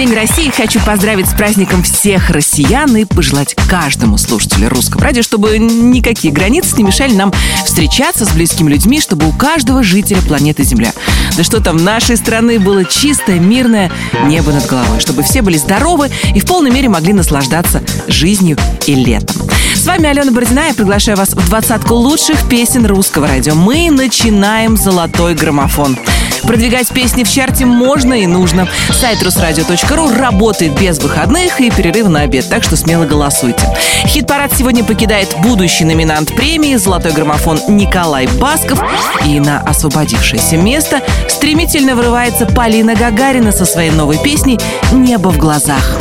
День России. Хочу поздравить с праздником всех россиян и пожелать каждому слушателю русского радио, чтобы никакие границы не мешали нам встречаться с близкими людьми, чтобы у каждого жителя планеты Земля, да что там, нашей страны было чистое, мирное небо над головой, чтобы все были здоровы и в полной мере могли наслаждаться жизнью и летом. С вами Алена Бородина. Я приглашаю вас в двадцатку лучших песен русского радио. Мы начинаем «Золотой граммофон». Продвигать песни в чарте можно и нужно. Сайт русрадио.ру работает без выходных и перерыва на обед, так что смело голосуйте. Хит-парад сегодня покидает будущий номинант премии «Золотой граммофон» Николай Басков. И на освободившееся место стремительно вырывается Полина Гагарина со своей новой песней «Небо в глазах».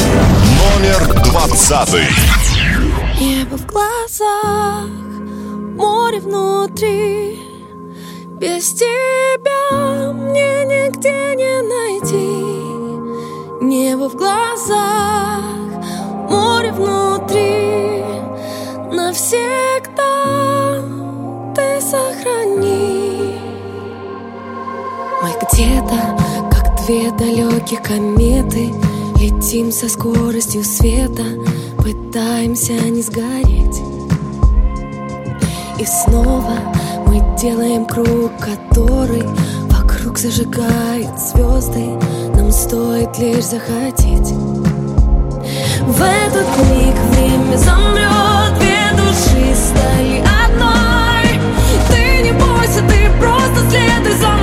Номер двадцатый. Небо в глазах, море внутри Без тебя мне нигде не найти. Небо в глазах, море внутри. Навсегда ты сохрани. Мы где-то, как две далеких кометы Летим со скоростью света Пытаемся не сгореть. И снова мы делаем круг, который Вокруг зажигает звезды. Нам стоит лишь захотеть. В этот миг время замрет Две души стали одной. Ты не бойся, ты просто следуй за мной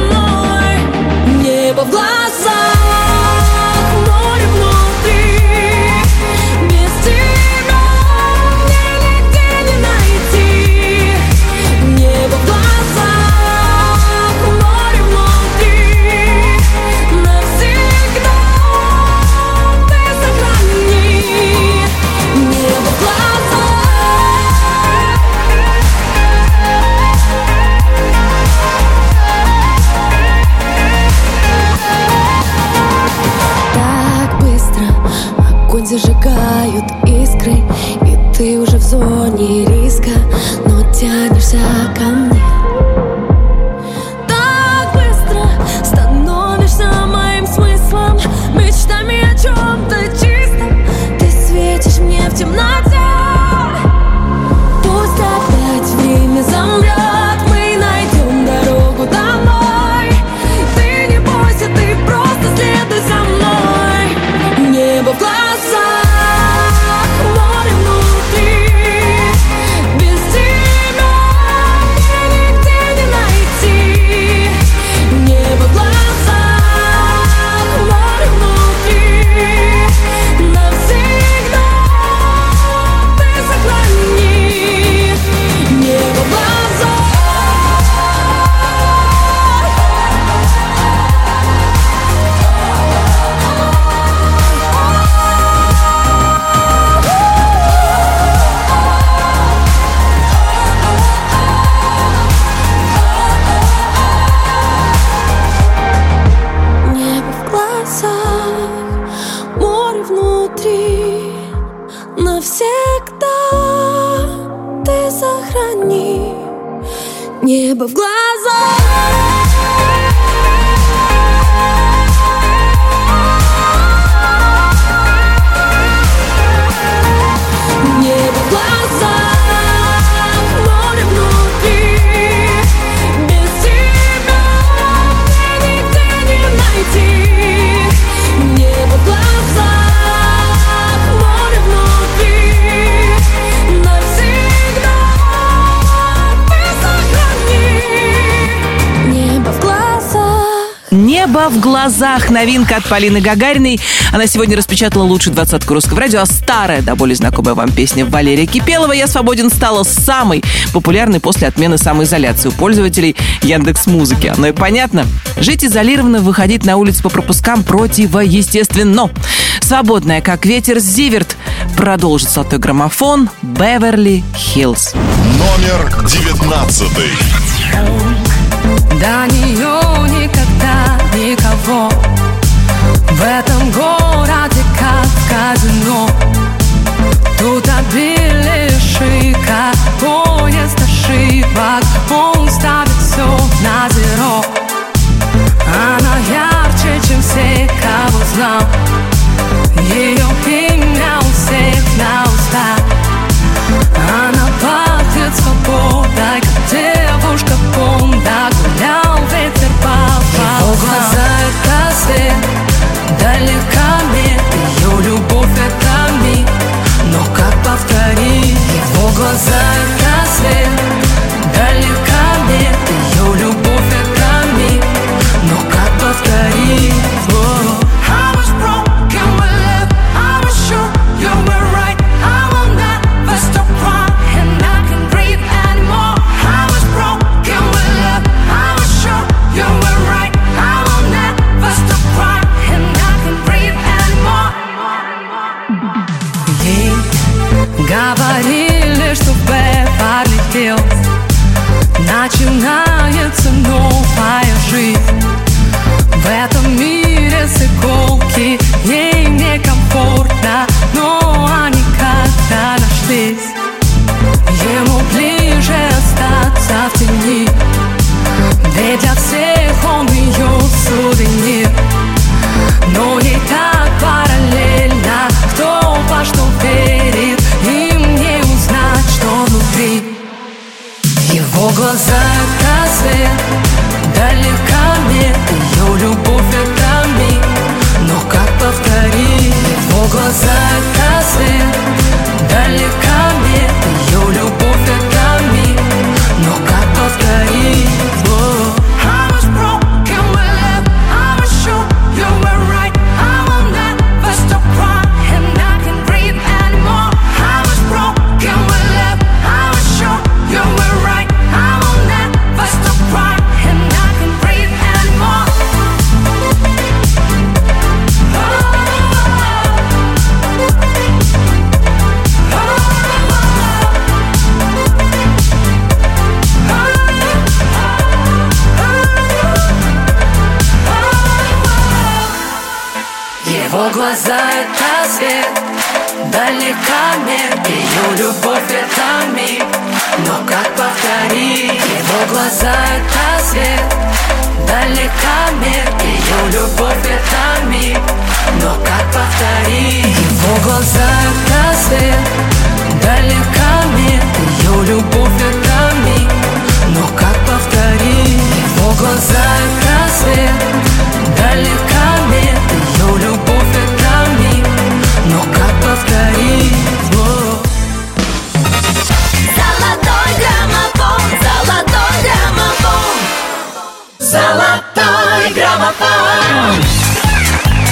зажигают искры И ты уже в зоне риска Но тянешься ко мне. Так быстро становишься моим смыслом Мечтами о чем-то чистом. Ты светишь мне в темноте «Небо в глазах» — новинка от Полины Гагариной. Она сегодня распечатала лучшую двадцатку русского радио, а старая, да более знакомая вам песня Валерия Кипелова «Я свободен» стала самой популярной после отмены самоизоляции у пользователей Яндекс Музыки. Оно и понятно. Жить изолированно, выходить на улицу по пропускам противоестественно. Свободная, как ветер, Зиверт продолжит золотой граммофон Беверли Хиллз. Номер девятнадцатый. До нее никогда никого. В этом городе Его глаза это свет Далека мир. Ее любовь это миг Но как повторить? Его глаза это свет Далека мир. Ее любовь это миг Но как повторить? Его глаза это свет Далека мир. Ее любовь это миг Но как повторить? Его глаза это свет Далека мир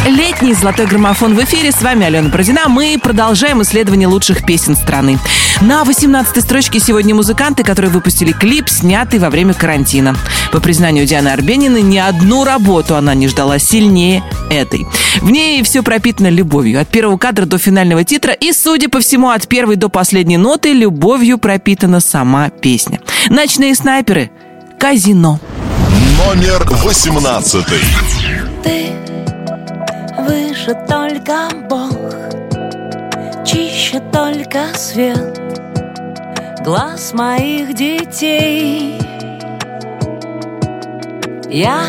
Летний золотой граммофон в эфире. С вами Алена Бородина. Мы продолжаем исследование лучших песен страны. На 18-й строчке сегодня музыканты, которые выпустили клип, снятый во время карантина. По признанию Дианы Арбенины, ни одну работу она не ждала сильнее этой. В ней все пропитано любовью. От первого кадра до финального титра и, судя по всему, от первой до последней ноты любовью пропитана сама песня. «Ночные снайперы» — «Казино». Номер восемнадцатый. Ты выше только Бог Чище только свет Глаз моих детей Я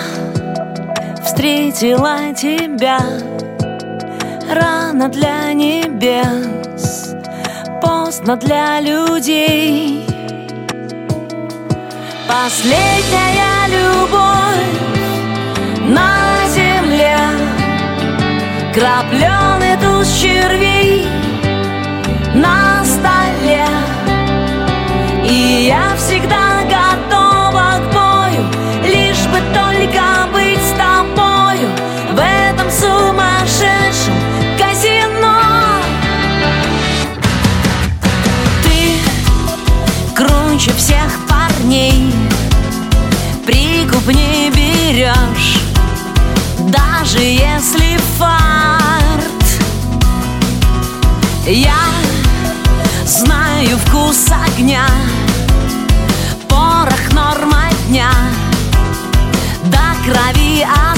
встретила тебя Рано для небес Поздно для людей Последняя любовь на земле. Крапленый туз червей на столе. И я всегда знаю вкус огня. Порох норма дня. До крови азарт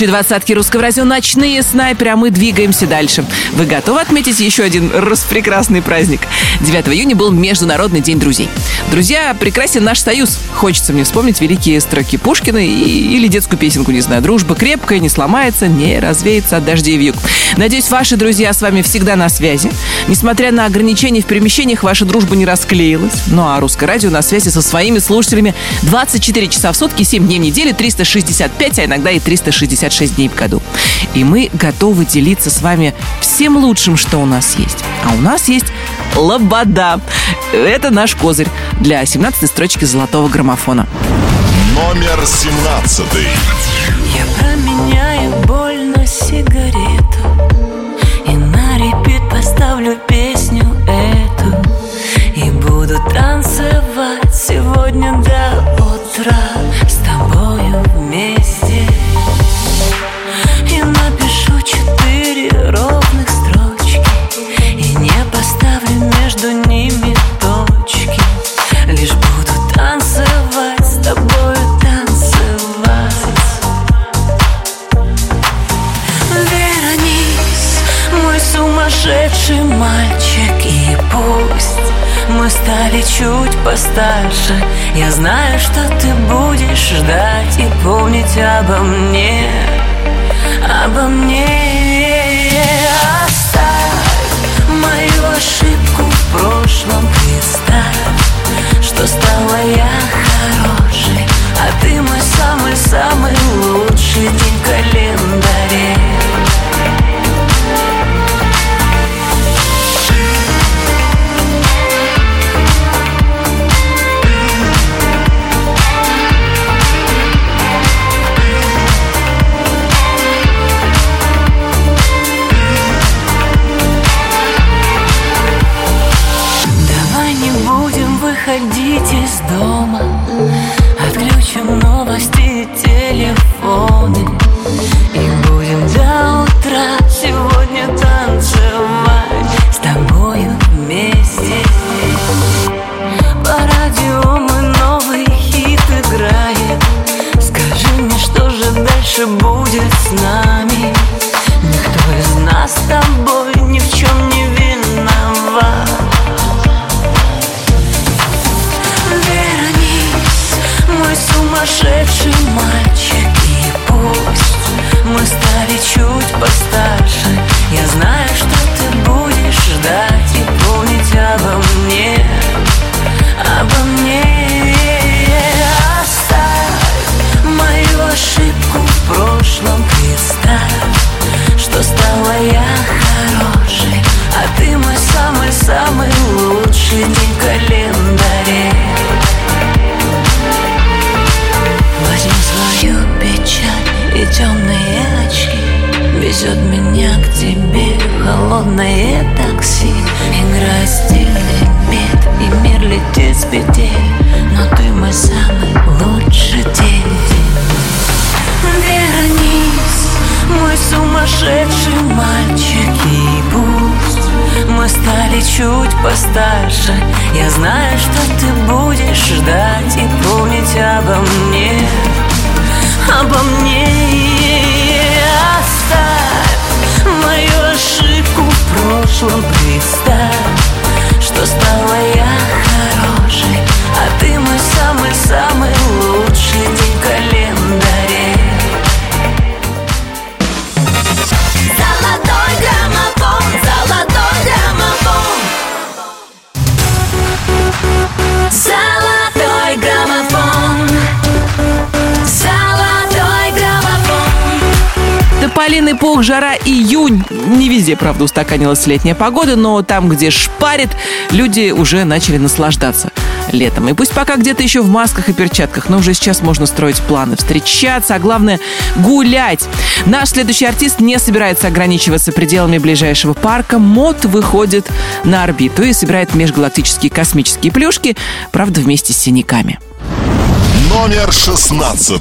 лучшие двадцатки русского радио «Ночные снайперы», а мы двигаемся дальше. Вы готовы отметить еще один распрекрасный праздник? 9 июня был Международный день друзей. Друзья, прекрасен наш союз. Хочется мне вспомнить великие строки Пушкина и, или детскую песенку, не знаю. Дружба крепкая, не сломается, не развеется от дождей в юг. Надеюсь, ваши друзья с вами всегда на связи. Несмотря на ограничения в перемещениях, ваша дружба не расклеилась. Ну а русское радио на связи со своими слушателями 24 часа в сутки, 7 дней в неделю, 365, а иногда и 366 дней в году. И мы готовы делиться с вами всем лучшим, что у нас есть. А у нас есть лобода. Это наш козырь для 17 строчки золотого граммофона. Номер 17. Я стали чуть постарше. Я знаю, что ты будешь ждать И помнить обо мне Обо мне. Оставь мою ошибку в прошлом Представь, что стала я хорошей А ты мой самый-самый лучший день в Пух, жара, июнь. Не везде, правда, устаканилась летняя погода, но там, где шпарит, люди уже начали наслаждаться летом. И пусть пока где-то еще в масках и перчатках, но уже сейчас можно строить планы, встречаться, а главное гулять. Наш следующий артист не собирается ограничиваться пределами ближайшего парка. Мод выходит на орбиту и собирает межгалактические космические плюшки, правда, вместе с синяками. Номер 16.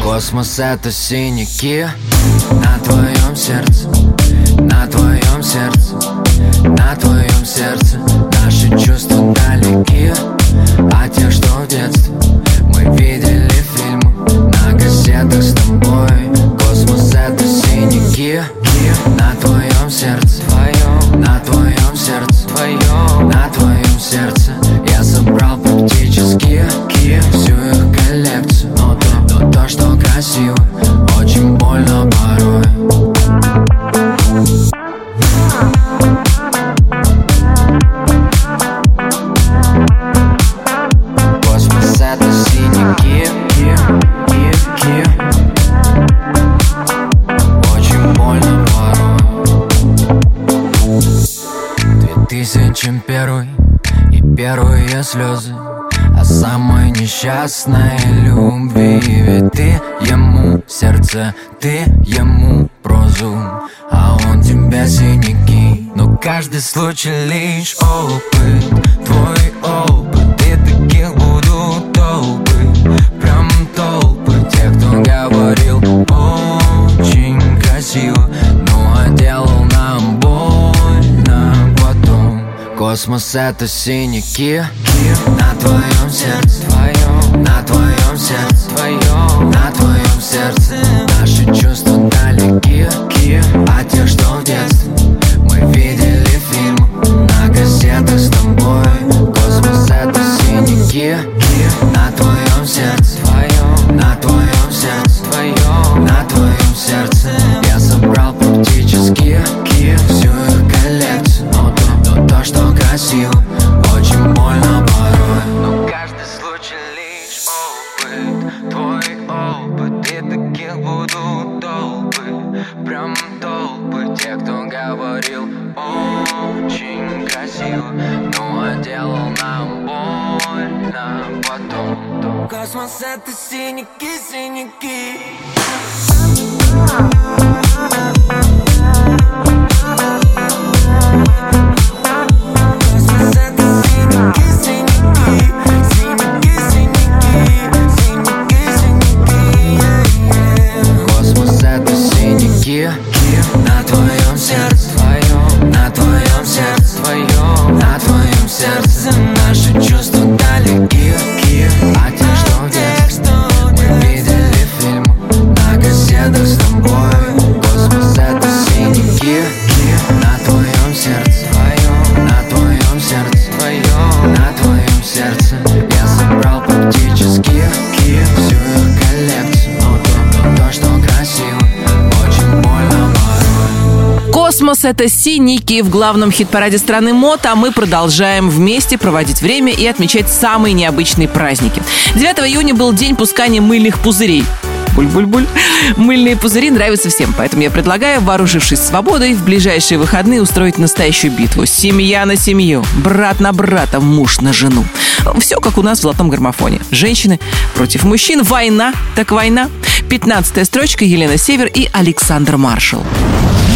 Космос это синяки на твоем сердце, на твоем сердце, на твоем сердце. Наши чувства далеки от тех, что в детстве мы видели фильмы на кассетах с тобой. Тысячем первый и первые слезы. О самой несчастной любви Ведь ты ему сердце, ты ему прозу А он тебя синяки Но каждый случай лишь опыт, твой опыт. Космос это синяки. На твоем сердце твоем На твоем сердце твоем На твоем сердце. Наши чувства далеки От тех, что Космос — это синики в главном хит-параде страны МОД, а мы продолжаем вместе проводить время и отмечать самые необычные праздники. 9 июня был день пускания мыльных пузырей. Буль-буль-буль. Мыльные пузыри нравятся всем, поэтому я предлагаю, вооружившись свободой, в ближайшие выходные устроить настоящую битву. Семья на семью, брат на брата, муж на жену. Все как у нас в золотом гармофоне. Женщины против мужчин, война так война. Пятнадцатая строчка Елена Север и Александр Маршал.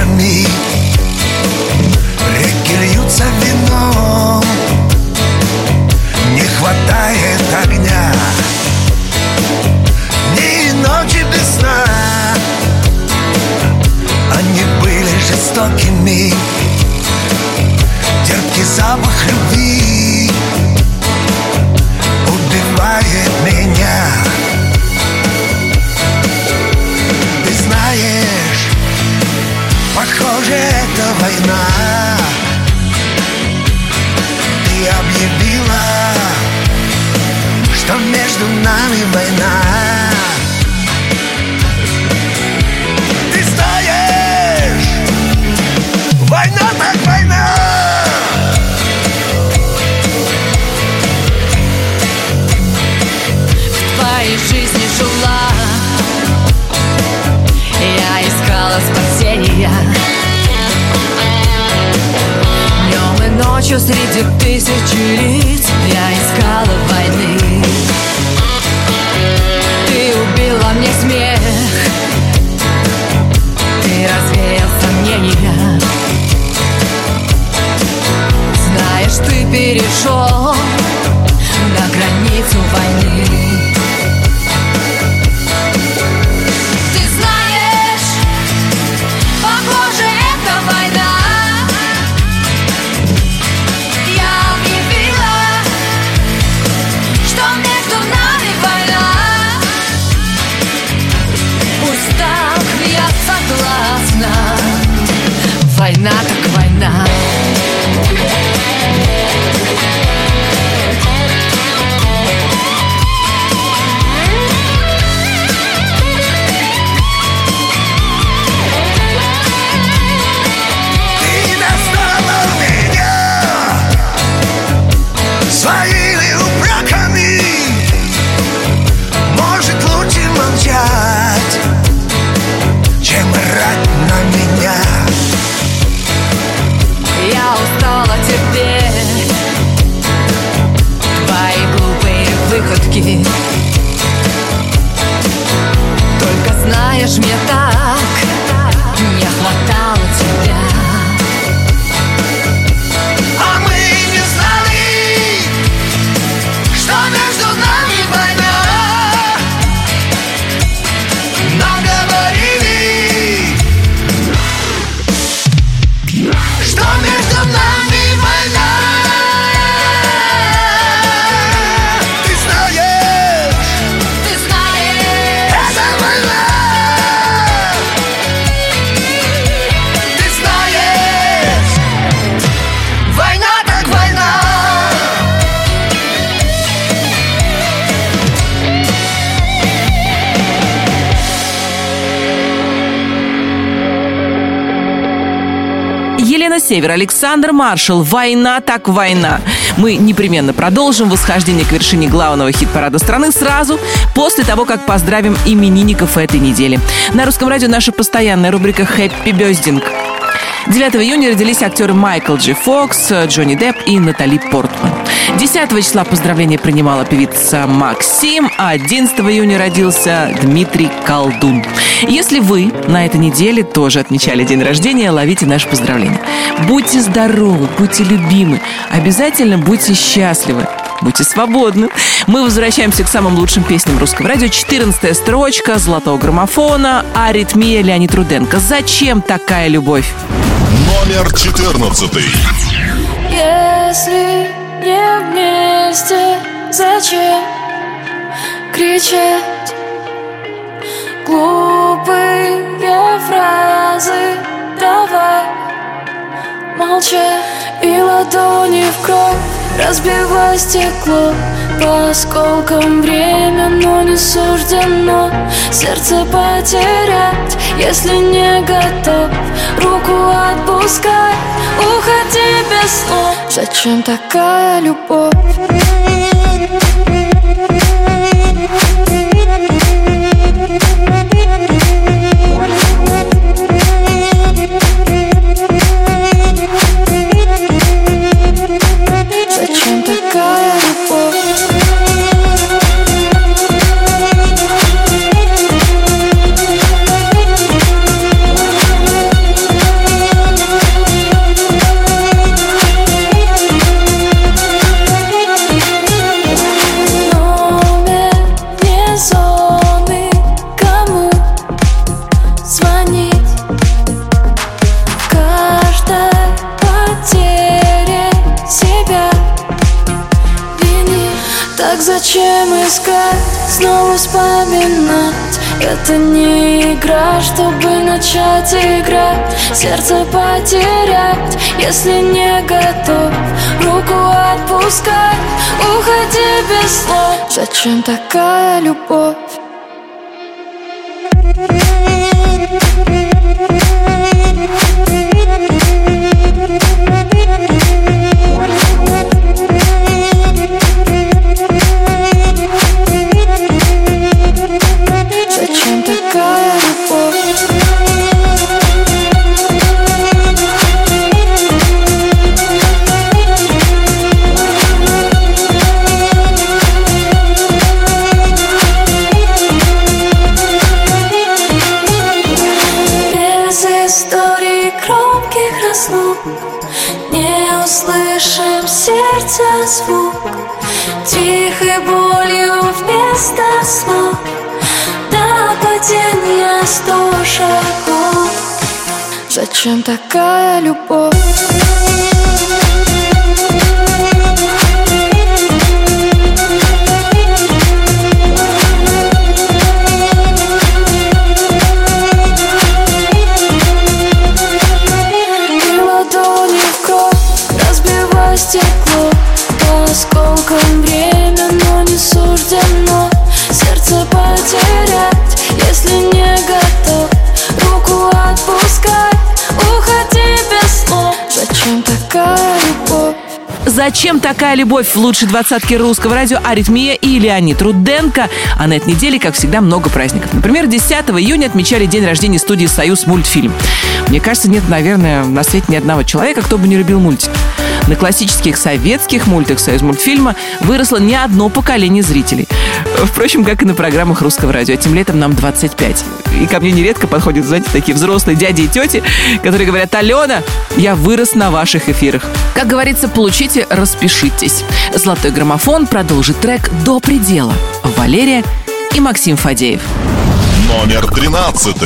потоками Реки льются вином. Не хватает огня. Дни и ночи без сна. Они были жестокими. Терпкий запах любви война. Ты объявила, что между нами война ночью среди тысячи лиц Я искала войны. Ты убила мне смех. Ты развеял сомнения. Знаешь, ты перешел на границу войны Север, Александр Маршал. Война так война. Мы непременно продолжим восхождение к вершине главного хит-парада страны сразу после того, как поздравим именинников этой недели. На русском радио наша постоянная рубрика «Хэппи Бездинг». 9 июня родились актеры Майкл Джи Фокс, Джонни Депп и Натали Портман. 10 числа поздравления принимала певица Максим, а 11 июня родился Дмитрий Колдун. Если вы на этой неделе тоже отмечали день рождения, ловите наше поздравление. Будьте здоровы, будьте любимы, обязательно будьте счастливы. Будьте свободны. Мы возвращаемся к самым лучшим песням русского радио. 14 строчка «Золотого граммофона», «Аритмия» Леонид Руденко. Зачем такая любовь? Номер 14. Молчать и ладони в кровь Разбивай стекло. По осколкам время, но не суждено Сердце потерять, если не готов Руку отпускай, уходи без слов. Зачем такая любовь? Это не игра, чтобы начать играть. Сердце потерять, если не готов. Руку отпускать, уходи без слов Зачем такая любовь? Зачем такая Зачем такая любовь в лучшей двадцатке русского радио «Аритмия» и Леонид Руденко? А на этой неделе, как всегда, много праздников. Например, 10 июня отмечали день рождения студии «Союз мультфильм». Мне кажется, нет, наверное, на свете ни одного человека, кто бы не любил мультики. На классических советских мультах «Союз мультфильма» выросло не одно поколение зрителей. Впрочем, как и на программах русского радио. Этим летом нам 25. И ко мне нередко подходят, знаете, такие взрослые дяди и тети, которые говорят, Алена, я вырос на ваших эфирах. Как говорится, получите, распишитесь. Золотой граммофон продолжит трек «До предела». Валерия и Максим Фадеев. Номер 13.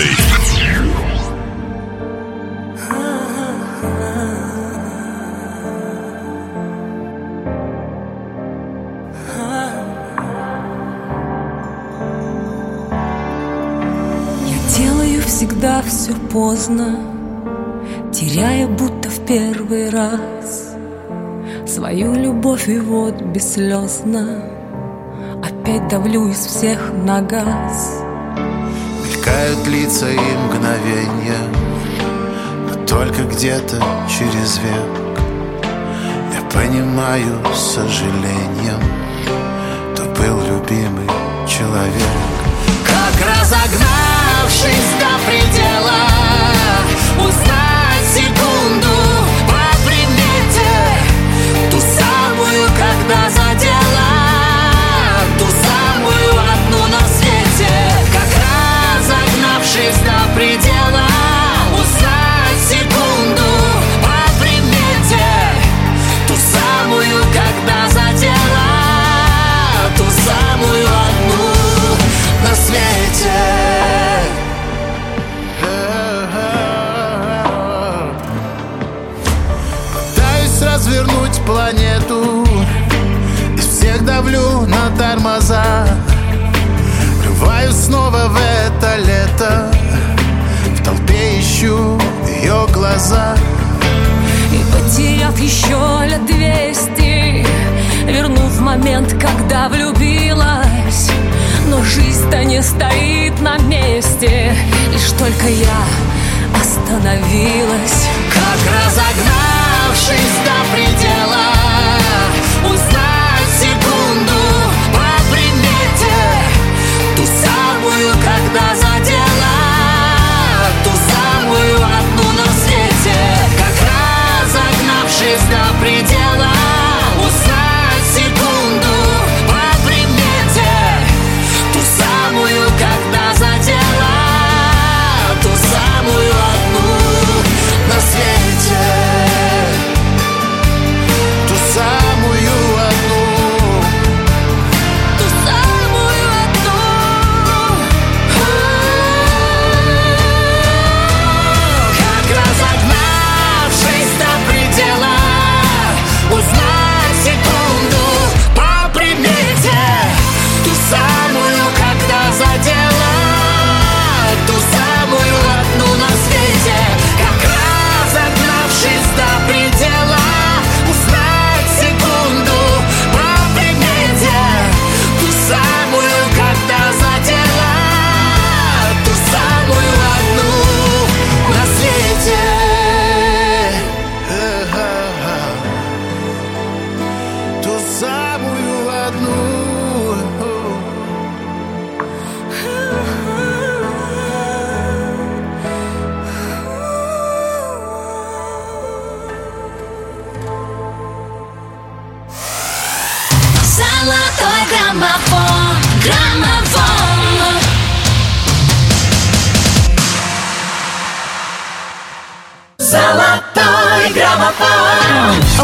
Я делаю всегда все поздно, теряя будто первый раз. Свою любовь и вот бесслезно опять давлю из всех на газ. Мелькают лица и мгновенья только где-то через век. Я понимаю с сожалением То был любимый человек. Как разогнавшись до предела предела. Узнать секунду по примете Ту самую, когда задела Ту самую одну на свете. Пытаюсь развернуть планету Из всех давлю на тормоза. Врываюсь снова в это лето ищу ее глаза. И потеряв еще лет двести Вернув момент, когда влюбилась. Но жизнь-то не стоит на месте Лишь только я остановилась. Как разогнавшись до предела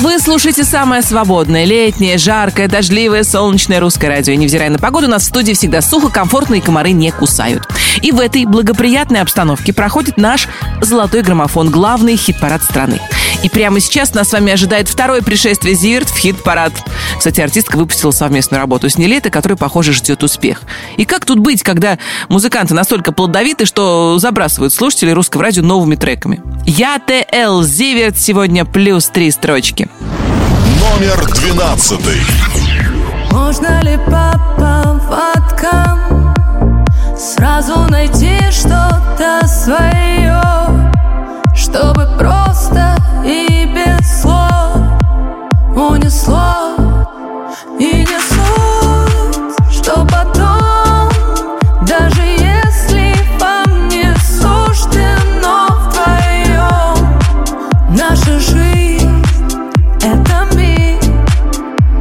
Вы слушаете самое свободное, летнее, жаркое, дождливое, солнечное русское радио. И невзирая на погоду, у нас в студии всегда сухо, комфортно и комары не кусают. И в этой благоприятной обстановке проходит наш золотой граммофон, главный хит-парад страны. И прямо сейчас нас с вами ожидает второе пришествие Зиверт в хит-парад. Кстати, артистка выпустила совместную работу с Нелетой, которая, похоже, ждет успех. И как тут быть, когда музыканты настолько плодовиты, что забрасывают слушателей русского радио новыми треками? Я ТЛ Зиверт сегодня плюс три строчки. Номер двенадцатый. Можно ли по поводкам Сразу найти что-то свое Чтобы просто и без слов Унесло и не суть Что потом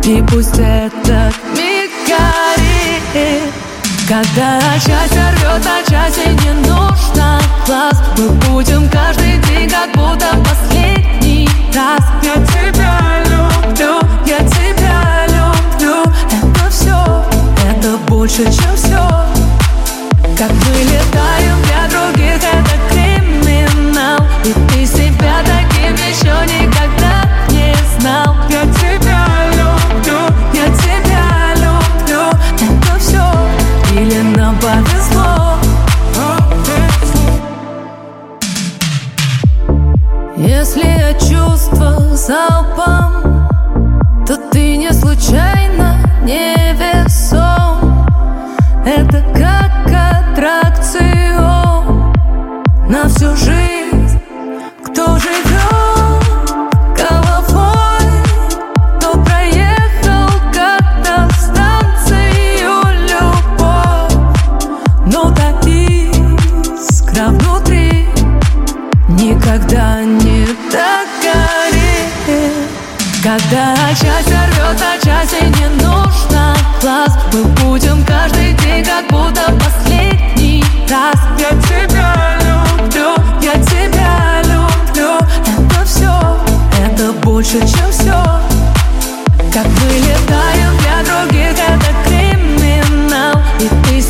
и пусть этот миг горит Когда часть рвет, а части не нужно глаз Мы будем каждый день как будто последний раз. Я тебя люблю, я тебя люблю. Это все, это больше, чем все Как мы летаем для других, это криминал. И залпом То ты не случайно невесом Это как аттракцион На всю жизнь. Кто живет, головой, то проехал как-то станцию любовь, но так искра внутри Никогда не так когда часть рвет на части, не нужно. Глаз Мы будем каждый день, как будто последний раз. Я тебя люблю, я тебя люблю. Это все, это больше, чем все Как мы летаем для других, это криминал. И ты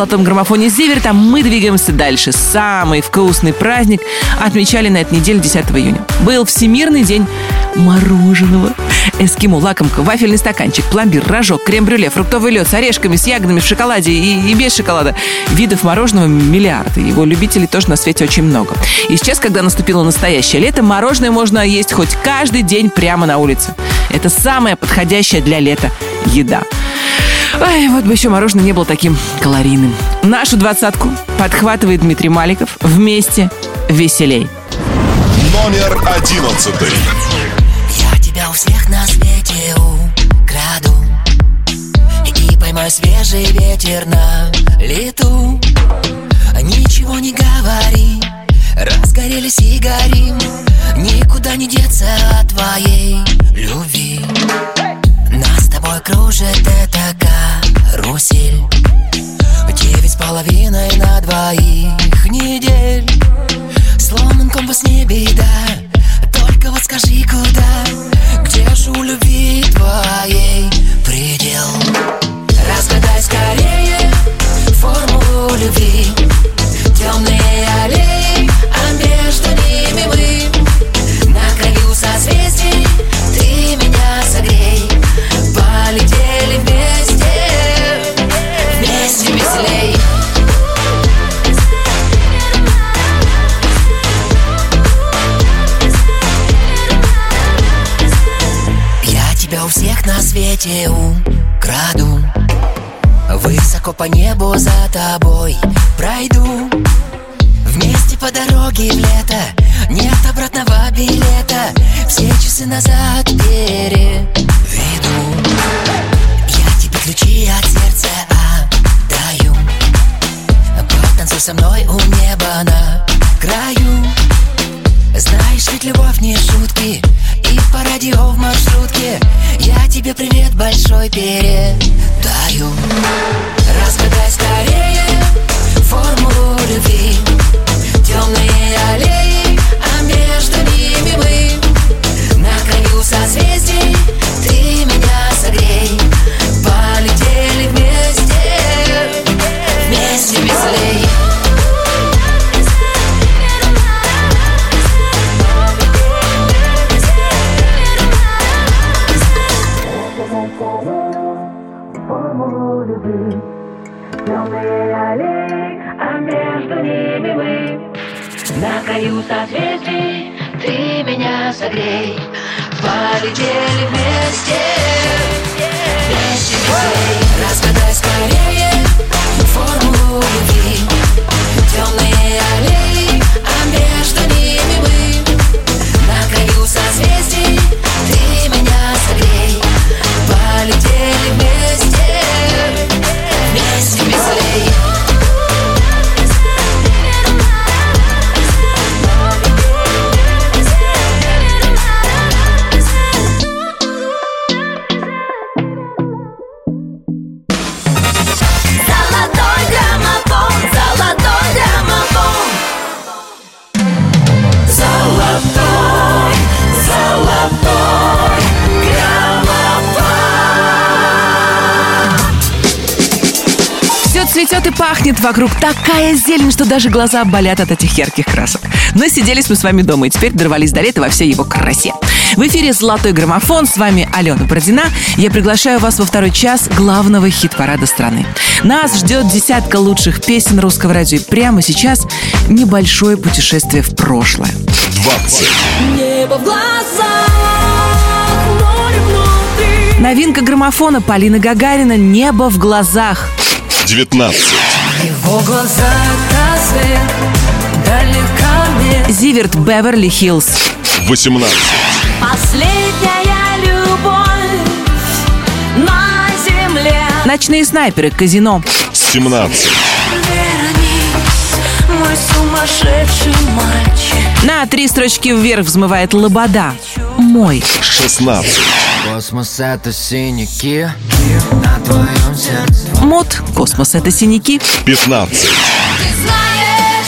золотом граммофоне Зиверт, а мы двигаемся дальше. Самый вкусный праздник отмечали на этой неделе 10 июня. Был Всемирный день мороженого. Эскимо, лакомка, вафельный стаканчик, пломбир, рожок, крем-брюле, фруктовый лед с орешками, с ягодами, в шоколаде и, и без шоколада. Видов мороженого миллиард, и его любителей тоже на свете очень много. И сейчас, когда наступило настоящее лето, мороженое можно есть хоть каждый день прямо на улице. Это самая подходящая для лета еда. Ай, вот бы еще мороженое не было таким калорийным. Нашу двадцатку подхватывает Дмитрий Маликов. Вместе веселей. Номер одиннадцатый. Я тебя у всех на свете украду И поймаю свежий ветер на лету Ничего не говори, разгорелись и горим Никуда не деться от твоей любви тобой кружит эта карусель. Девять с половиной на двоих недель. Сломан компас не беда Только вот скажи куда? Где же у любви твоей предел Цветет и пахнет вокруг такая зелень, что даже глаза болят от этих ярких красок. Но сиделись мы с вами дома и теперь дорвались до лета во всей его красе. В эфире «Золотой граммофон». С вами Алена Бородина. Я приглашаю вас во второй час главного хит-парада страны. Нас ждет десятка лучших песен русского радио. И прямо сейчас небольшое путешествие в прошлое. 20. Небо в глазах. Новинка граммофона Полины Гагарина «Небо в глазах». 19. Его глаза Зиверт Беверли Хиллз. 18. Последняя любовь на земле. Ночные снайперы «Казино». 17. Вернись, мой сумасшедший мальчик На три строчки вверх взмывает Лобода. Мой. 16. Космос это синяки на твоем сердце Мот. Космос это синяки. 15. Знаешь,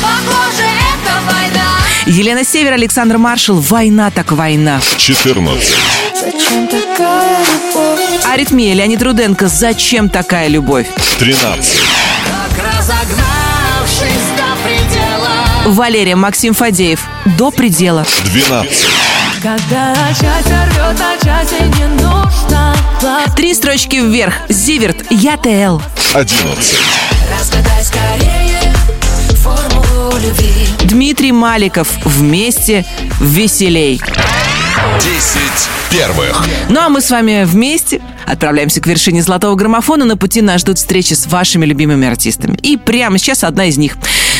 похоже, это война. Елена Север, Александр Маршал. Война так война. 14. Зачем такая любовь? Аритмия, Леонид Руденко. Зачем такая любовь? 13. Разогнавшись до предела Валерия, Максим Фадеев. До предела. 12. Когда счастье рвет на части, не нужно плакать Три строчки вверх. Зиверт. Я ТЛ. 11. Разгадай скорее формулу любви Дмитрий Маликов. Вместе веселей. 10 первых. Ну а мы с вами вместе отправляемся к вершине золотого граммофона. На пути нас ждут встречи с вашими любимыми артистами. И прямо сейчас одна из них.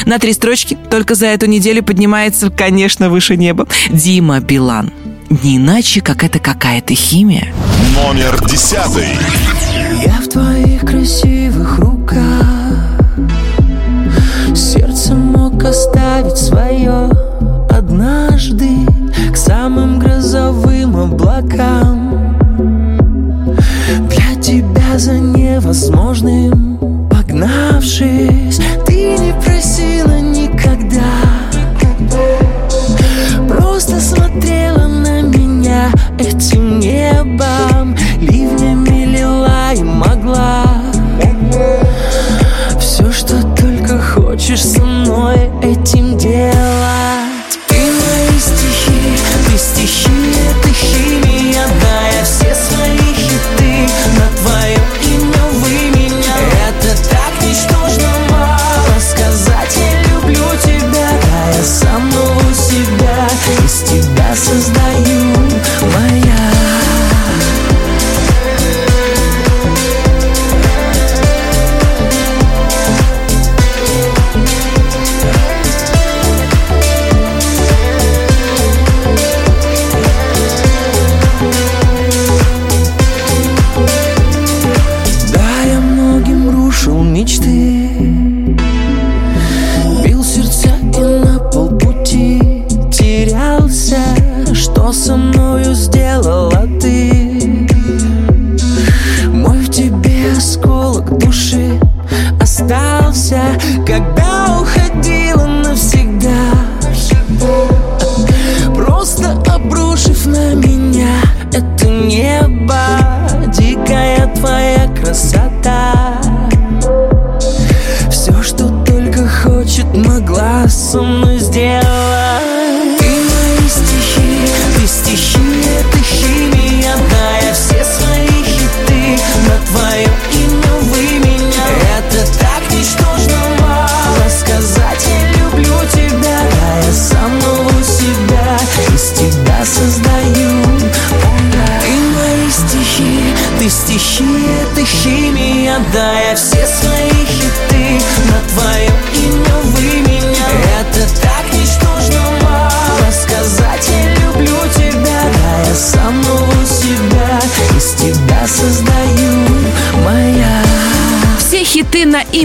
На три строчки только за эту неделю поднимается, конечно, выше неба. Дима Билан. Не иначе, как это какая-то химия. Номер 10. Я в твоих красивых руках Сердце мог оставить свое Однажды самым грозовым облакам. Для тебя за невозможным Погнавшись, ты не просила никогда. Просто смотрела на меня этим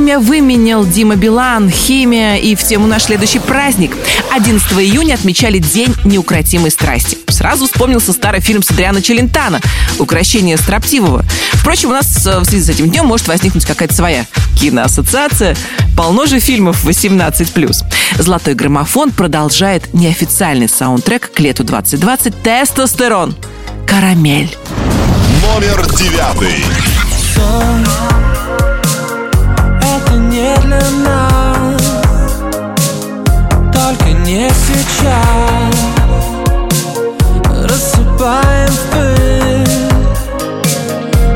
имя выменял Дима Билан, химия и в тему наш следующий праздник. 11 июня отмечали День неукротимой страсти. Сразу вспомнился старый фильм с Адриана Челентана «Укращение строптивого». Впрочем, у нас э, в связи с этим днем может возникнуть какая-то своя киноассоциация. Полно же фильмов 18+. «Золотой граммофон» продолжает неофициальный саундтрек к лету 2020 «Тестостерон». «Карамель». Номер 9 медленно. Только не сейчас. Рассыпаем в пыль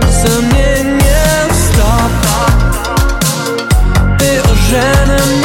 Сомнения, стоп. Ты уже на мне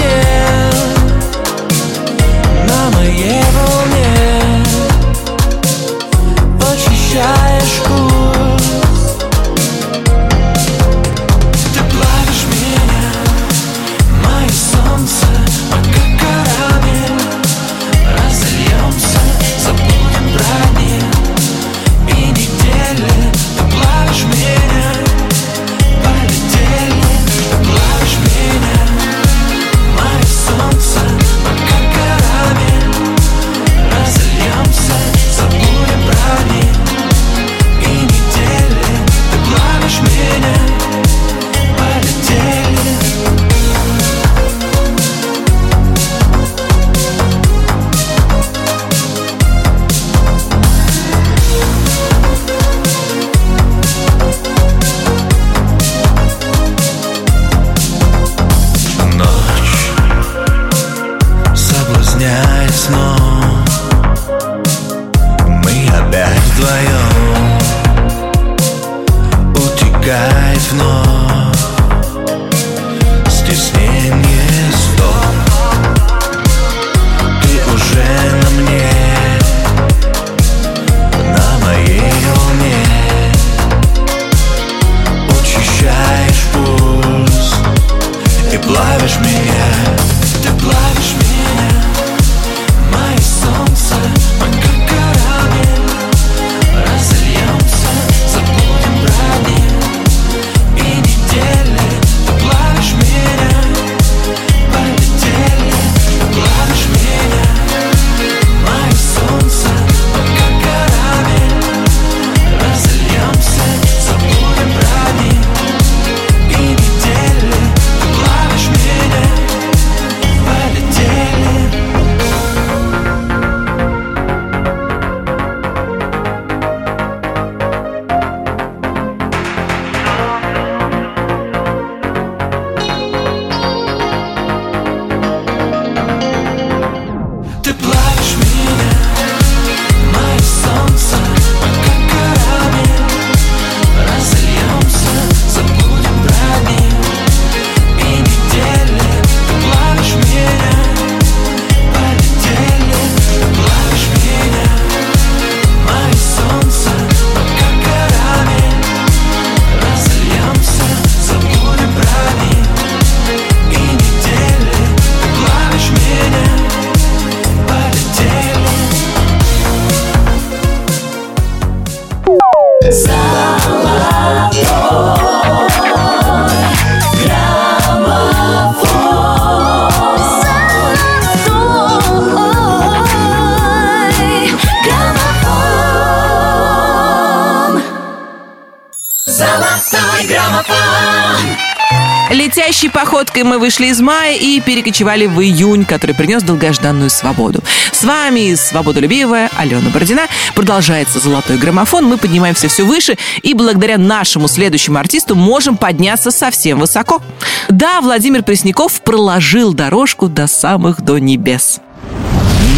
вышли из мая и перекочевали в июнь, который принес долгожданную свободу. С вами свободолюбивая Алена Бородина. Продолжается «Золотой граммофон». Мы поднимаемся все выше и благодаря нашему следующему артисту можем подняться совсем высоко. Да, Владимир Пресняков проложил дорожку до самых до небес.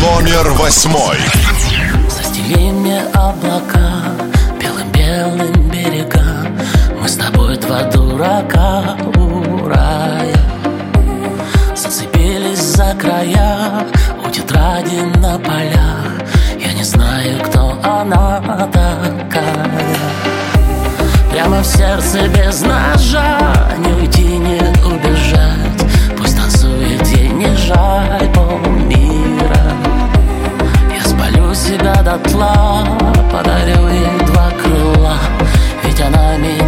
Номер восьмой. Застели мне облака в сердце без ножа. Не уйти, не убежать. Пусть танцует ей не жаль полмира Я спалю себя до тла, Подарю ей два крыла. Ведь она меня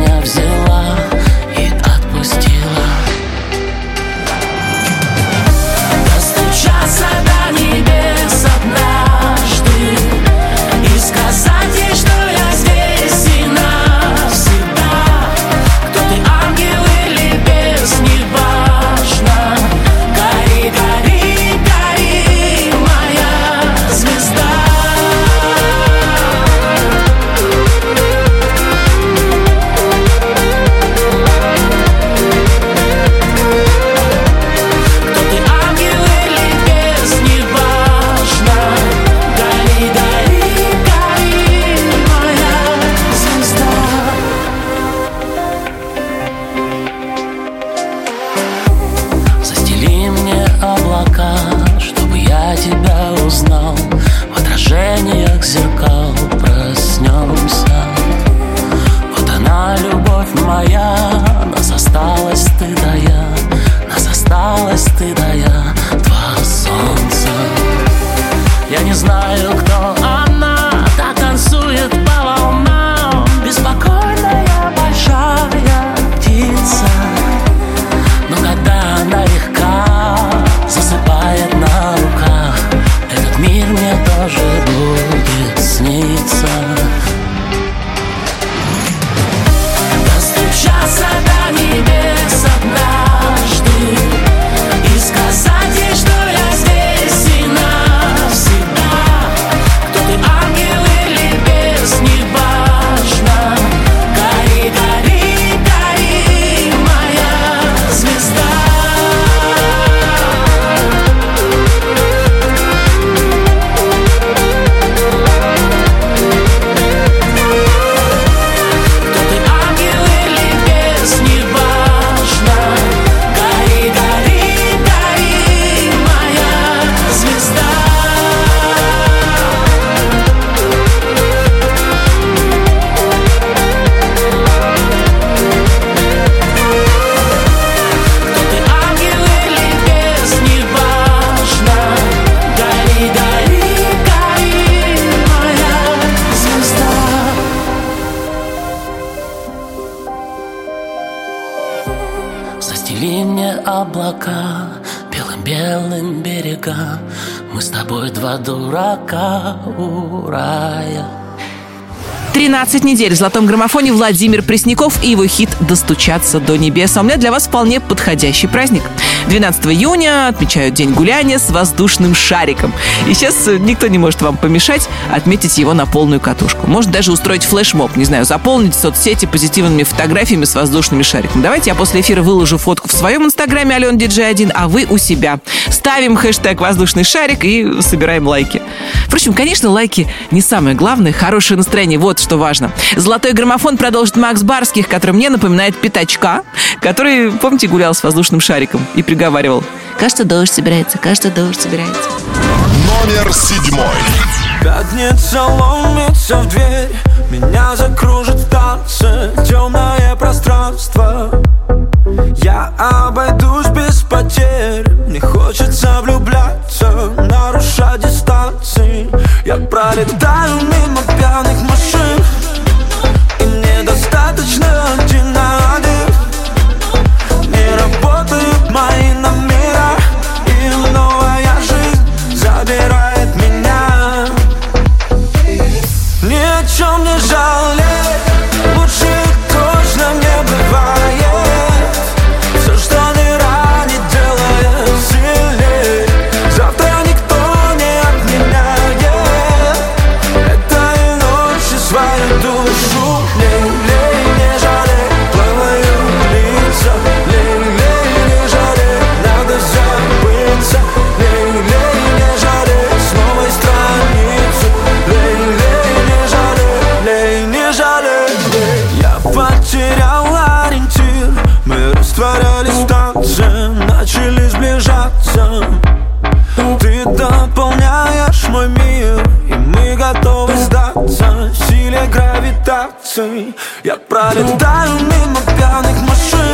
13 недель в золотом граммофоне Владимир Пресняков и его хит «Достучаться до небес». А у меня для вас вполне подходящий праздник. 12 июня отмечают День гуляния с воздушным шариком. И сейчас э, никто не может вам помешать отметить его на полную катушку. Может даже устроить флешмоб, не знаю, заполнить соцсети позитивными фотографиями с воздушными шариками. Давайте я после эфира выложу фотку в своем инстаграме Ален Диджей 1, а вы у себя. Ставим хэштег «Воздушный шарик» и собираем лайки. Впрочем, конечно, лайки не самое главное. Хорошее настроение, вот что важно. Золотой граммофон продолжит Макс Барских, который мне напоминает пятачка, который, помните, гулял с воздушным шариком и приговаривал. Кажется, дождь собирается, кажется, дождь собирается. Номер седьмой. Пятница ломится в дверь Меня закружит в танце Темное пространство Я обойдусь без потерь Мне хочется влюбляться Нарушать дистанции Я пролетаю мимо пьяных машин И мне достаточно один на один Не работают мои номера И новая жизнь забирает меня. Ни о чем не жалей гравитации Я пролетаю мимо пьяных машин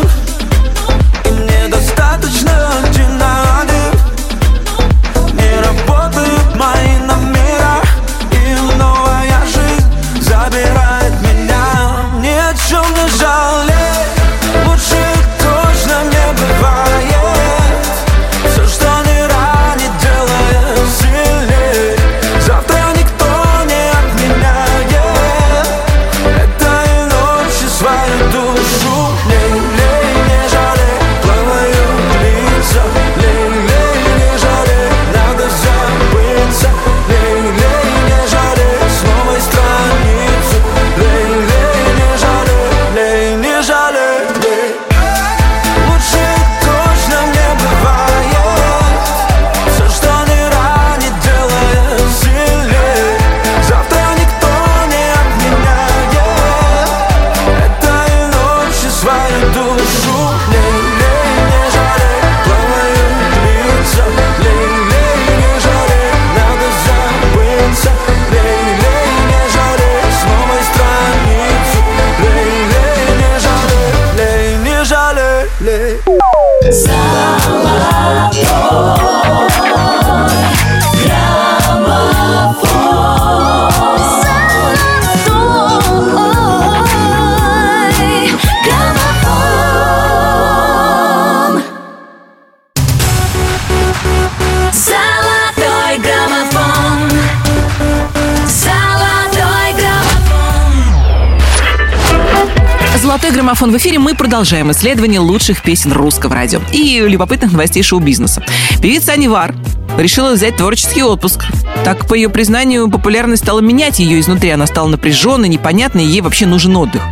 Граммофон в эфире мы продолжаем исследование лучших песен русского радио и любопытных новостей шоу-бизнеса. Певица Анивар решила взять творческий отпуск. Так, по ее признанию, популярность стала менять ее изнутри. Она стала напряженной, непонятной, и ей вообще нужен отдых.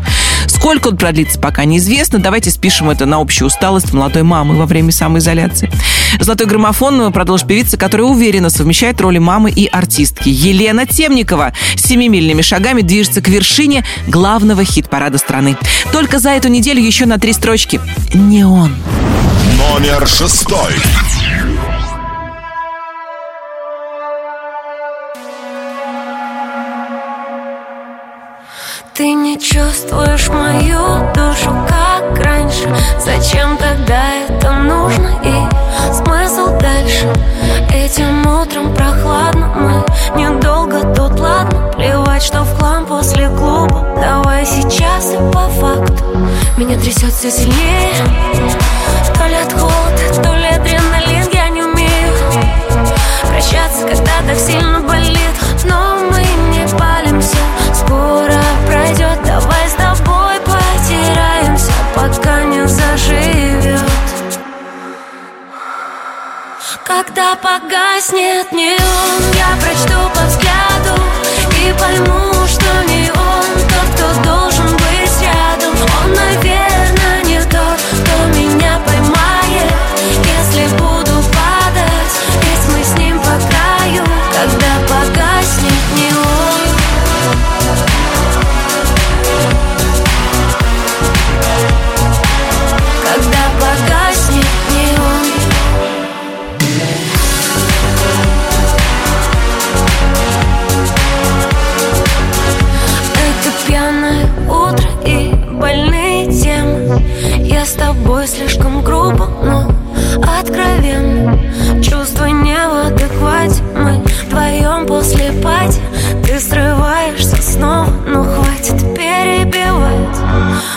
Сколько он продлится, пока неизвестно. Давайте спишем это на общую усталость молодой мамы во время самоизоляции. Золотой граммофон продолжит певица, которая уверенно совмещает роли мамы и артистки. Елена Темникова семимильными шагами движется к вершине главного хит-парада страны. Только за эту неделю еще на три строчки. Не он. Номер шестой. Ты не чувствуешь мою душу, как раньше. Зачем тогда это нужно и смысл дальше? Этим утром прохладно, мы недолго тут, ладно? Плевать, что в хлам после клуба. Давай сейчас и по факту. Меня трясет все сильнее. То ли от холода, то ли адреналин Я не умею прощаться, когда так сильно болит. Но мы не палимся Скоро пройдет, давай Когда погаснет неон Я прочту по взгляду И пойму, Ты срываешься снова, ну хватит перебивать.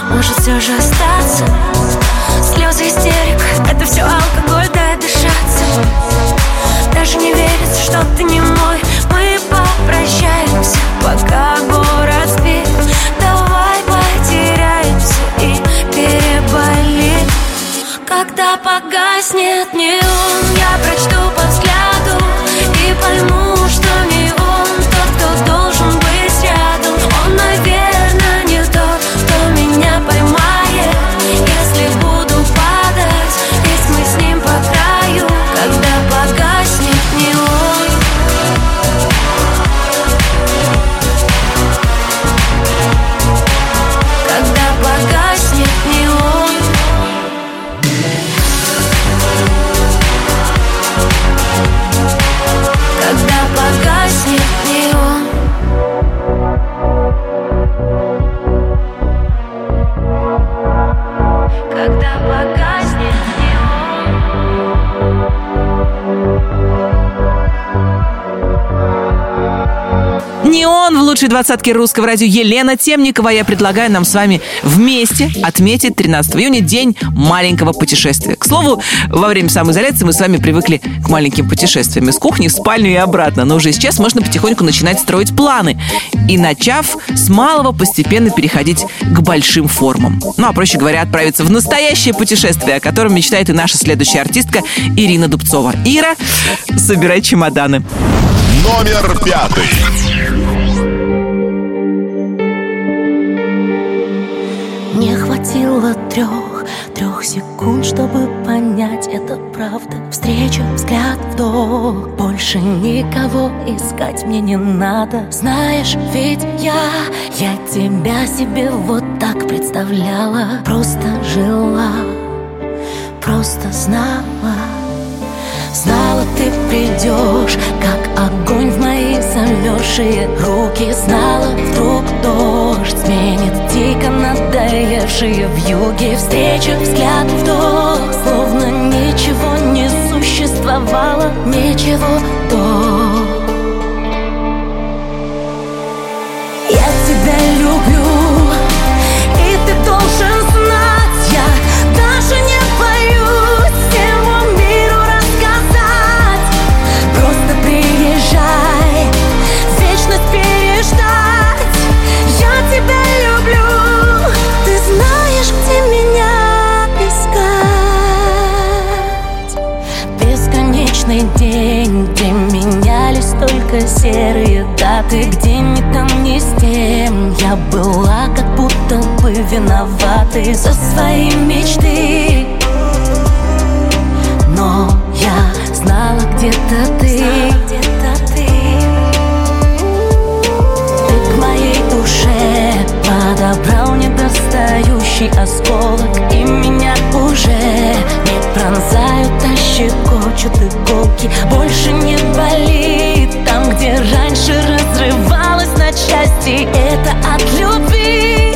Может все же остаться? Слезы истерик, это все алкоголь, дай дышаться. Даже не верится, что ты не мой. Мы попрощаемся, пока город спит. Давай потеряемся и переболим Когда погаснет неон Я прочту по взгляду И пойму, что лучшей двадцатке русского радио Елена Темникова. Я предлагаю нам с вами вместе отметить 13 июня день маленького путешествия. К слову, во время самоизоляции мы с вами привыкли к маленьким путешествиям из кухни в спальню и обратно. Но уже сейчас можно потихоньку начинать строить планы. И начав с малого, постепенно переходить к большим формам. Ну, а проще говоря, отправиться в настоящее путешествие, о котором мечтает и наша следующая артистка Ирина Дубцова. Ира, собирай чемоданы. Номер пятый. Трех, трех секунд, чтобы понять, это правда. Встреча, взгляд, вдох. Больше никого искать мне не надо. Знаешь, ведь я, я тебя себе вот так представляла. Просто жила, просто знала Знала, ты придешь, как огонь в мои замерзшие руки. Знала, вдруг дождь сменит дико надоевшие в юге Встреча, взгляд, вдох, словно ничего не существовало Ничего до только серые даты Где ни там, ни с тем Я была как будто бы виновата За свои мечты. Но я знала где-то ты. Ты к моей душе подобрал недостающий осколок И меня уже не пронзают, а щекочут иголки. Больше не болит там, где раньше разрывалась на части. Это от любви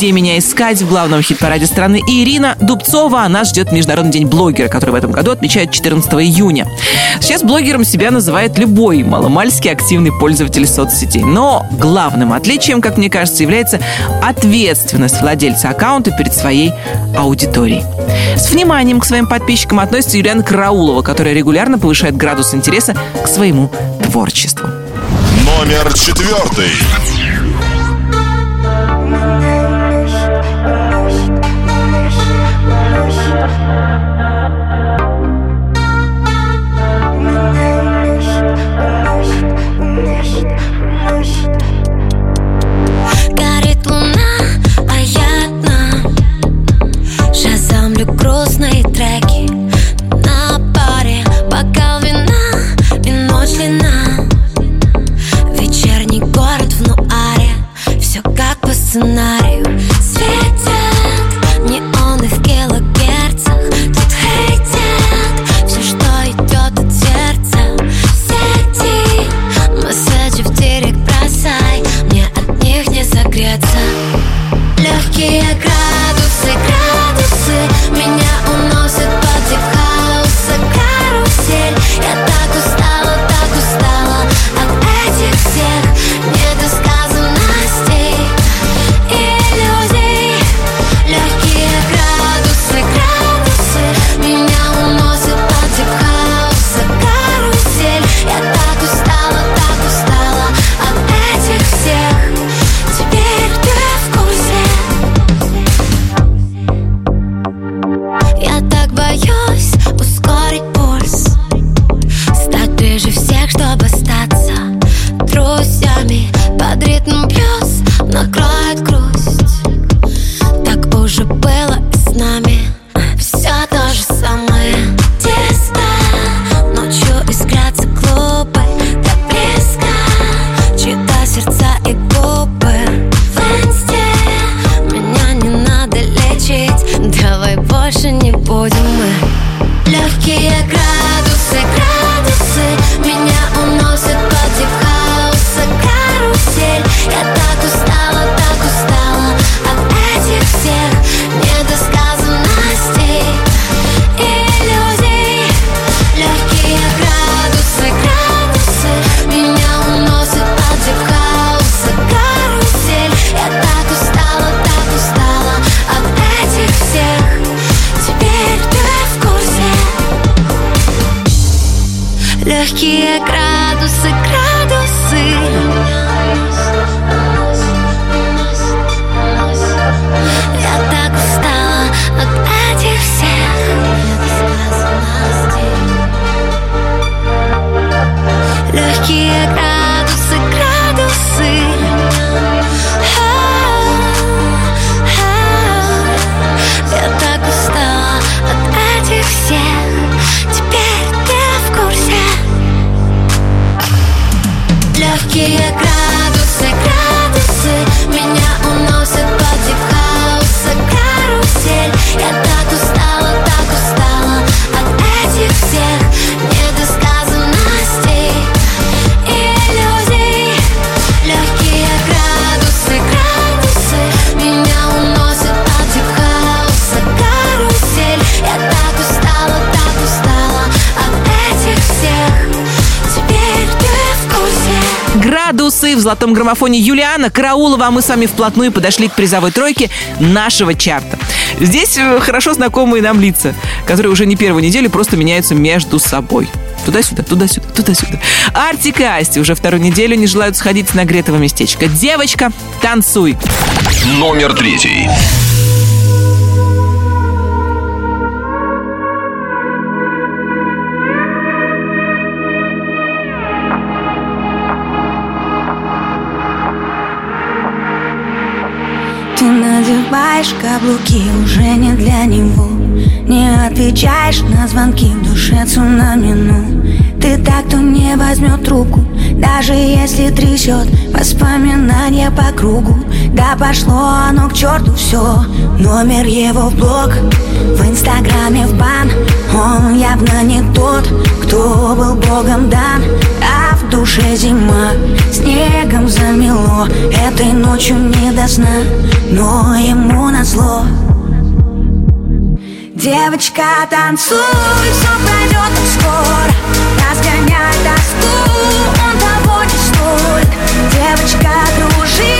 где меня искать в главном хит-параде страны. Ирина Дубцова, она ждет Международный день блогера, который в этом году отмечает 14 июня. Сейчас блогером себя называет любой маломальски активный пользователь соцсетей. Но главным отличием, как мне кажется, является ответственность владельца аккаунта перед своей аудиторией. С вниманием к своим подписчикам относится Юлиана Караулова, которая регулярно повышает градус интереса к своему творчеству. Номер четвертый. Градусы в золотом граммофоне Юлиана Караулова. А мы с вами вплотную подошли к призовой тройке нашего чарта. Здесь э, хорошо знакомые нам лица, которые уже не первую неделю просто меняются между собой. Туда-сюда, туда-сюда, туда-сюда. Артик и Асти уже вторую неделю не желают сходить с нагретого местечка. Девочка, танцуй. Номер третий. Надеваешь каблуки уже не для него. Не отвечаешь на звонки в душе цунами ну Ты так, кто не возьмет трубку Даже если трясет воспоминания по кругу. Да пошло оно к черту все Номер его в блог В инстаграме в бан. Он явно не тот, кто был богом дан душе зима Снегом замело Этой ночью не до сна Но ему назло Девочка, танцуй, все пройдет скоро Разгоняй тоску, он того не стоит. Девочка, кружи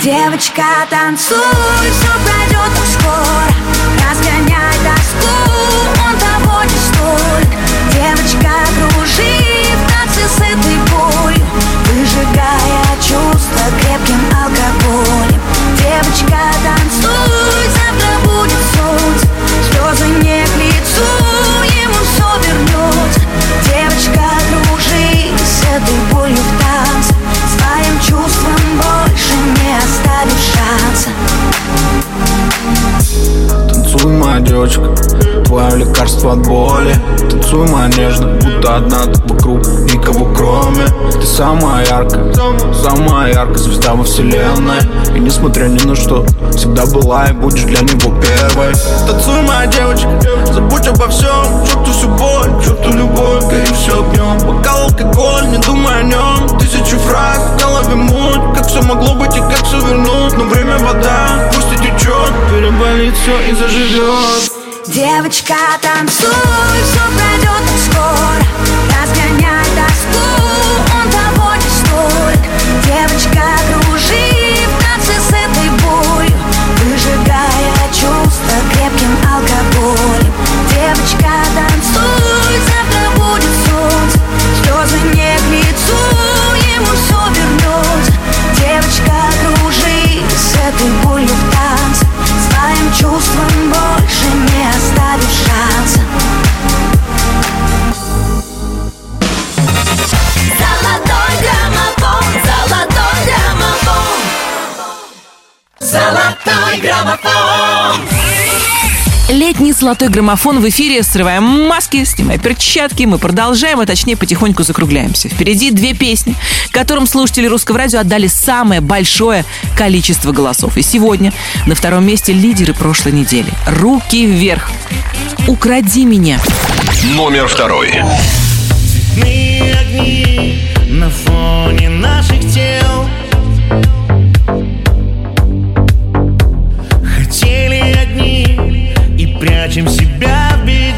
Девочка, танцуй, все пройдет так скоро Разгоняй тоску, он того не стоит Девочка, кружи в танце этой болью Выжигая чувства крепким алкоголем. Девочка, танцуй, завтра будет солнце Слезы не к лицу, ему все вернется Девочка, кружи с этой болью в танце шанса Танцуй, моя девочка, твое лекарство от боли. Танцуй, моя нежная, будто одна ты вокруг Никого кроме. Ты самая яркая, самая яркая звезда во вселенной. И несмотря ни на что, всегда была и будешь для него первой. Танцуй, моя девочка, забудь обо всем. Черту всю боль, черту любовь, гори все огнем Бокал алкоголь, не думай о нем Тысячу фраз, в голове муть Как все могло быть и как все вернуть? Но время вода, пусть и течет Переболит все и заживет Девочка, танцуй, все пройдет скоро Разгоняй тоску, он того не стоит Девочка, кружи в танце с этой болью Выжигая чувства крепким алкоголем. Девочка, Золотой граммофон. Летний золотой граммофон в эфире. Срываем маски, снимаем перчатки. Мы продолжаем, а точнее потихоньку закругляемся. Впереди две песни, которым слушатели русского радио отдали самое большое количество голосов. И сегодня на втором месте лидеры прошлой недели. Руки вверх. Укради меня. Номер второй. Цветные огни на фоне наших тел прячем себя в беде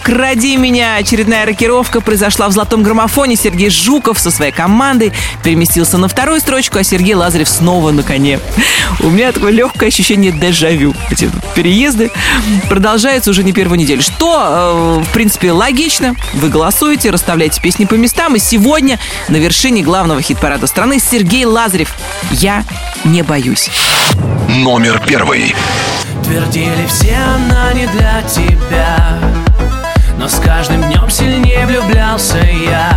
укради меня. Очередная рокировка произошла в золотом граммофоне. Сергей Жуков со своей командой переместился на вторую строчку, а Сергей Лазарев снова на коне. У меня такое легкое ощущение дежавю. Эти переезды продолжаются уже не первую неделю. Что, э, в принципе, логично. Вы голосуете, расставляете песни по местам. И сегодня на вершине главного хит-парада страны Сергей Лазарев. Я не боюсь. Номер первый. Твердили все, она не для тебя Но с каждым днем сильнее влюблялся я.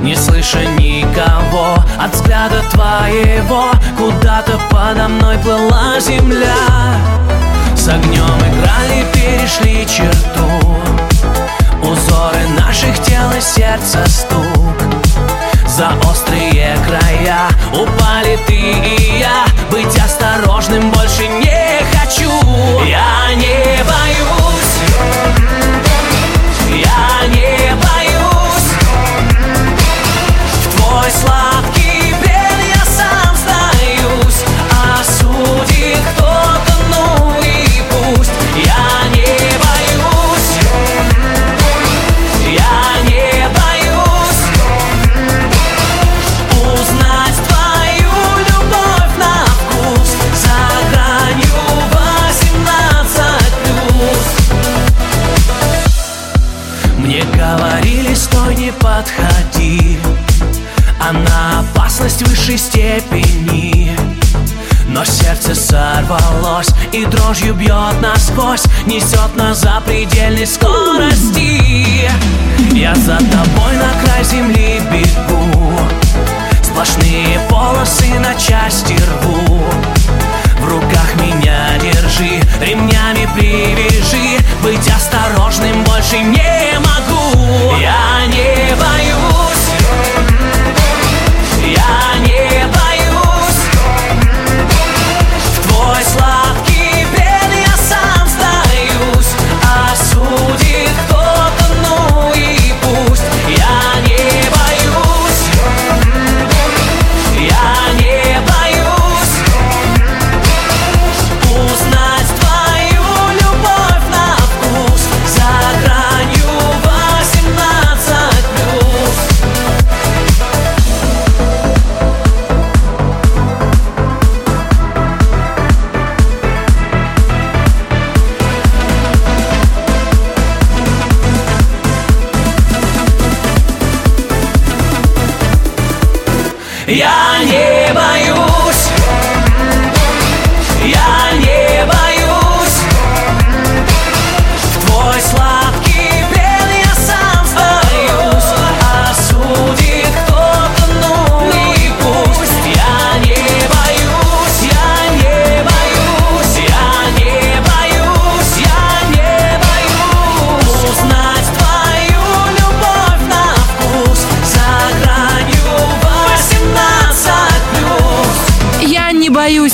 Не слыша никого от взгляда твоего Куда-то подо мной плыла земля. С огнем играли, перешли черту. Узоры наших тел и сердца стук. За острые края упали ты и я. Быть осторожным больше не хочу. Я не боюсь высшей степени но сердце сорвалось и дрожью бьет насквозь Несет нас за предельной скорости. Я за тобой на край земли бегу Сплошные полосы на части рву. В руках меня держи, ремнями привяжи Быть осторожным больше не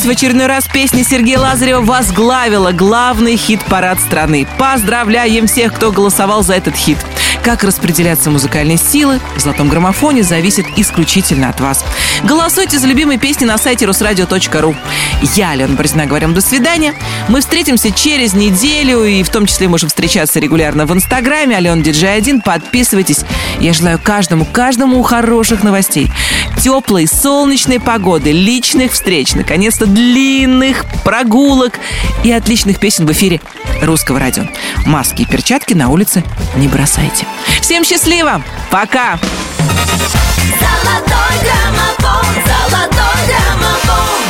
В очередной раз песня Сергея Лазарева возглавила главный хит-парад страны. Поздравляем всех, кто голосовал за этот хит. Как распределяться музыкальные силы в золотом граммофоне зависит исключительно от вас. Голосуйте за любимые песни на сайте русрадио.ру. Я, Алена Бородина, говорим до свидания. Мы встретимся через неделю и в том числе можем встречаться регулярно в Инстаграме. Алена Диджей 1. Подписывайтесь. Я желаю каждому, каждому хороших новостей. Теплой, солнечной погоды, личных встреч, наконец-то длинных прогулок и отличных песен в эфире русского радио. Маски и перчатки на улице не бросайте. Всем счастливо! Пока! Золотой граммофон, золотой граммофон